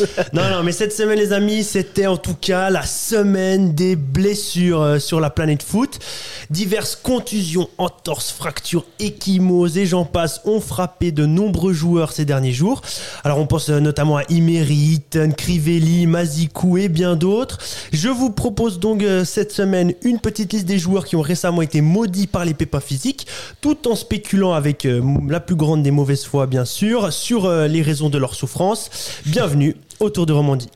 Non, non, mais cette semaine, les amis, c'était en tout cas la semaine des blessures euh, sur la planète foot. Diverses contusions, entorses, fractures, échymoses et j'en passe ont frappé de nombreux joueurs ces derniers jours. Alors, on pense euh, notamment à Imery, Eaton, Crivelli, Mazikou et bien d'autres. Je vous propose donc euh, cette semaine une petite liste des joueurs qui ont récemment été maudits par les pépins physiques, tout en spéculant avec la plus grande des mauvaises foi, bien sûr, sur les raisons de leur souffrance. Bienvenue autour de Romandie.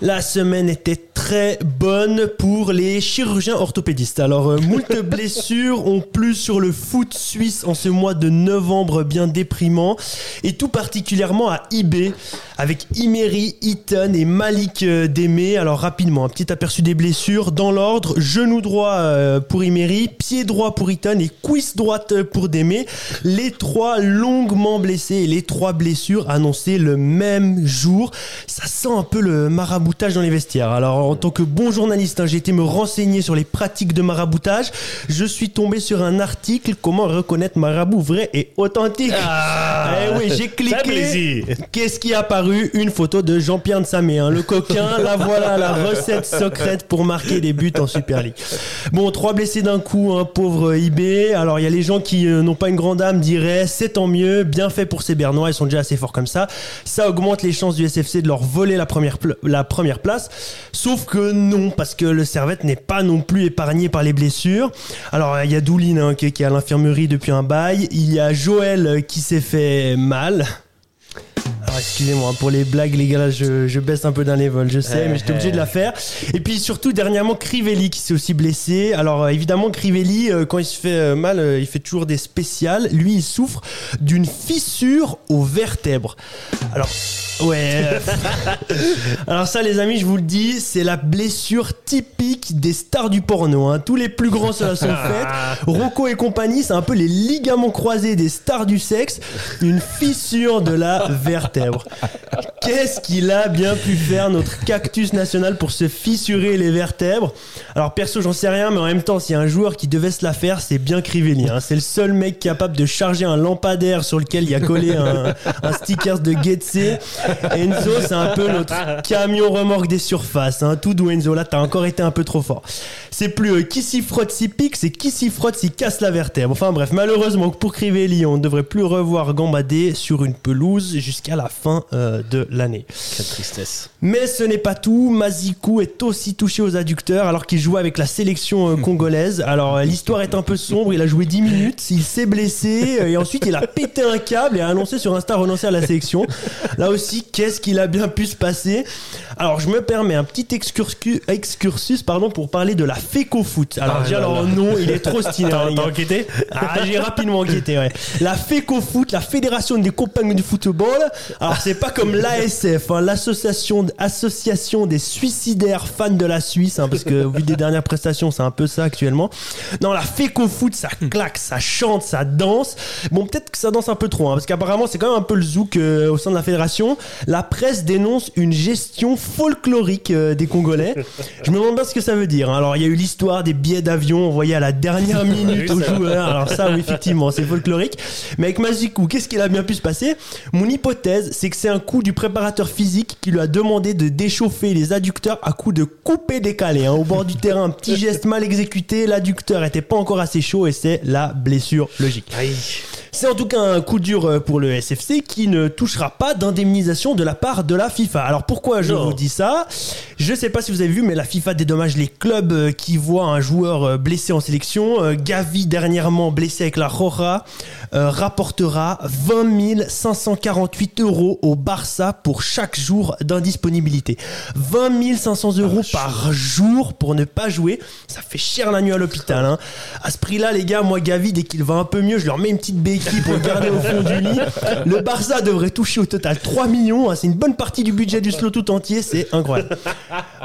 La semaine était très bonne pour les chirurgiens orthopédistes. Alors, euh, moult blessures ont plu sur le foot suisse en ce mois de novembre bien déprimant, et tout particulièrement à IB, avec Imery, Eaton et Malik euh, Démé. Alors, rapidement, un petit aperçu des blessures. Dans l'ordre, genou droit euh, pour Imery, pied droit pour Eaton et cuisse droite pour Démé. Les trois longuement blessés et les trois blessures annoncées le même jour. Ça sent un peu le maraboutage dans les vestiaires. Alors, en tant que bon journaliste, hein, j'ai été me renseigner sur les pratiques de maraboutage. Je suis tombé sur un article comment reconnaître marabout vrai et authentique. eh oui, j'ai cliqué. Qu'est-ce qui est apparu Une photo de Jean-Pierre Nsamé, hein, le coquin. La voilà, la recette secrète pour marquer des buts en Super League. Bon, trois blessés d'un coup, un pauvre IB. Alors, il y a les gens qui euh, n'ont pas une grande âme, diraient c'est tant mieux, bien fait pour ces Bernois, ils sont déjà assez forts comme ça. Ça augmente les chances du SFC de leur voler la première, la première place. Sauf que non, parce que le Servette n'est pas non plus épargné par les blessures. Alors, il y a Doulin hein, qui, est à l'infirmerie depuis un bail. Il y a Joël euh, qui s'est fait mal. Alors, excusez-moi pour les blagues, les gars, là, je, baisse un peu d'un level, je sais, mais j'étais obligé de la faire. Et puis surtout, dernièrement, Crivelli qui s'est aussi blessé. Alors, euh, évidemment, Crivelli, euh, quand il se fait mal, il fait toujours des spéciales. Lui, il souffre d'une fissure aux vertèbres. Alors, ouais. alors ça, les amis, je vous le dis, c'est la blessure typique des stars du porno. hein. Tous les plus grands se la sont faites. Rocco et compagnie, c'est un peu les ligaments croisés des stars du sexe. Une fissure de la vertèbre. Qu'est-ce qu'il a bien pu faire, notre cactus national, pour se fissurer les vertèbres? Alors perso, j'en sais rien, mais en même temps, s'il y a un joueur qui devait se la faire, c'est bien Crivelli. hein. C'est le seul mec capable de charger un lampadaire sur lequel il y a collé un, un sticker de Getse. Enzo, c'est un peu notre camion remorque des surfaces. Hein. Tout doux, Enzo. Là, t'as encore été un peu trop fort. C'est plus euh, qui s'y frotte s'y pique, c'est qui s'y frotte s'y casse la vertèbre. Enfin bref, malheureusement pour Crivelli, on ne devrait plus revoir gambader sur une pelouse jusqu'à la fin euh, de l'année. Quelle tristesse. Mais ce n'est pas tout. Mazikou est aussi touché aux adducteurs alors qu'il jouait avec la sélection euh, congolaise. Alors euh, l'histoire est un peu sombre. Il a joué 10 minutes, il s'est blessé euh, et ensuite il a pété un câble et a annoncé sur Insta renoncer à la sélection. Là aussi, qu'est-ce qu'il a bien pu se passer? Alors je me permets un petit excursus, excursus pardon, pour parler de la FECO Foot. Alors Ah déjà là. nom, il est trop stylé. hein, T'as gars. enquêté? Ah, j'ai rapidement enquêté, ouais. La FECO Foot, la Fédération des compagnies du football. Alors, c'est pas comme l'ASF, hein, l'association association des suicidaires fans de la Suisse, hein, parce que vu des dernières prestations, c'est un peu ça actuellement. Non, la FECO Foot, ça claque, ça chante, ça danse. Bon, peut-être que ça danse un peu trop, hein, parce qu'apparemment, c'est quand même un peu le zouk euh, au sein de la fédération. La presse dénonce une gestion folklorique euh, des Congolais. Je me demande bien ce que ça veut dire. Alors, il y a eu l'histoire des billets d'avion envoyés à la dernière minute aux joueurs. Alors ça, oui, effectivement, c'est folklorique. Mais avec Mazikou, qu'est-ce qu'il a bien pu se passer? Mon hypothèse, c'est que c'est un coup du préparateur physique qui lui a demandé de déchauffer les adducteurs à coup de couper décalé. hein. Au bord du terrain, un petit geste mal exécuté, l'adducteur était pas encore assez chaud et c'est la blessure logique. Aïe. C'est en tout cas un coup dur euh, pour le SFC qui ne touchera pas d'indemnisation de la part de la FIFA. Alors pourquoi je Non. vous dis ça? Je sais pas si vous avez vu, mais la FIFA dédommage les clubs euh, qui voient un joueur euh, blessé en sélection. Gavi, dernièrement blessé avec la Roja, rapportera 20 548 euros au Barça pour chaque jour d'indisponibilité. 20 500 euros par jour pour ne pas jouer. Ça fait cher la nuit à l'hôpital. Hein. À ce prix-là, les gars, moi, Gavi, dès qu'il va un peu mieux, je leur mets une petite béquille pour le garder au fond du lit. Le Barça devrait toucher au total 3 millions. hein. C'est une bonne partie du budget du slot tout entier. C'est incroyable.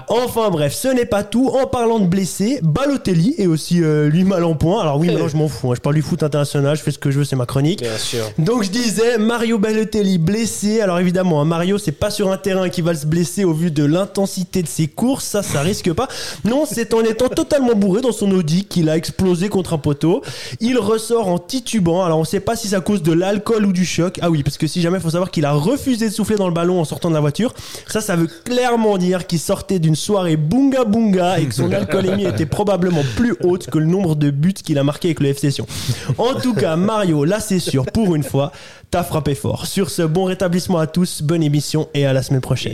Enfin bref, ce n'est pas tout. En parlant de blessés, Balotelli est aussi euh, lui mal en point. Alors oui, maintenant je m'en fous. hein. Je parle du foot international. Je fais ce que je veux, c'est ma chronique. Bien sûr. Donc je disais Mario Balotelli blessé. Alors évidemment, Mario Mario, c'est pas sur un terrain qui va se blesser au vu de l'intensité de ses courses, ça, ça risque pas. Non, c'est en étant totalement bourré dans son Audi qu'il a explosé contre un poteau. Il ressort en titubant. Alors, on sait pas si c'est à cause de l'alcool ou du choc. Ah oui, parce que si jamais, il faut savoir qu'il a refusé de souffler dans le ballon en sortant de la voiture. Ça, ça veut clairement dire qu'il sortait d'une soirée bunga bunga et que son alcoolémie était probablement plus haute que le nombre de buts qu'il a marqué avec le FC Sion. En tout cas, Mario, là, c'est sûr, pour une fois, t'as frappé fort. Sur ce, bon rétablissement à tous, bonne émission et à la semaine prochaine.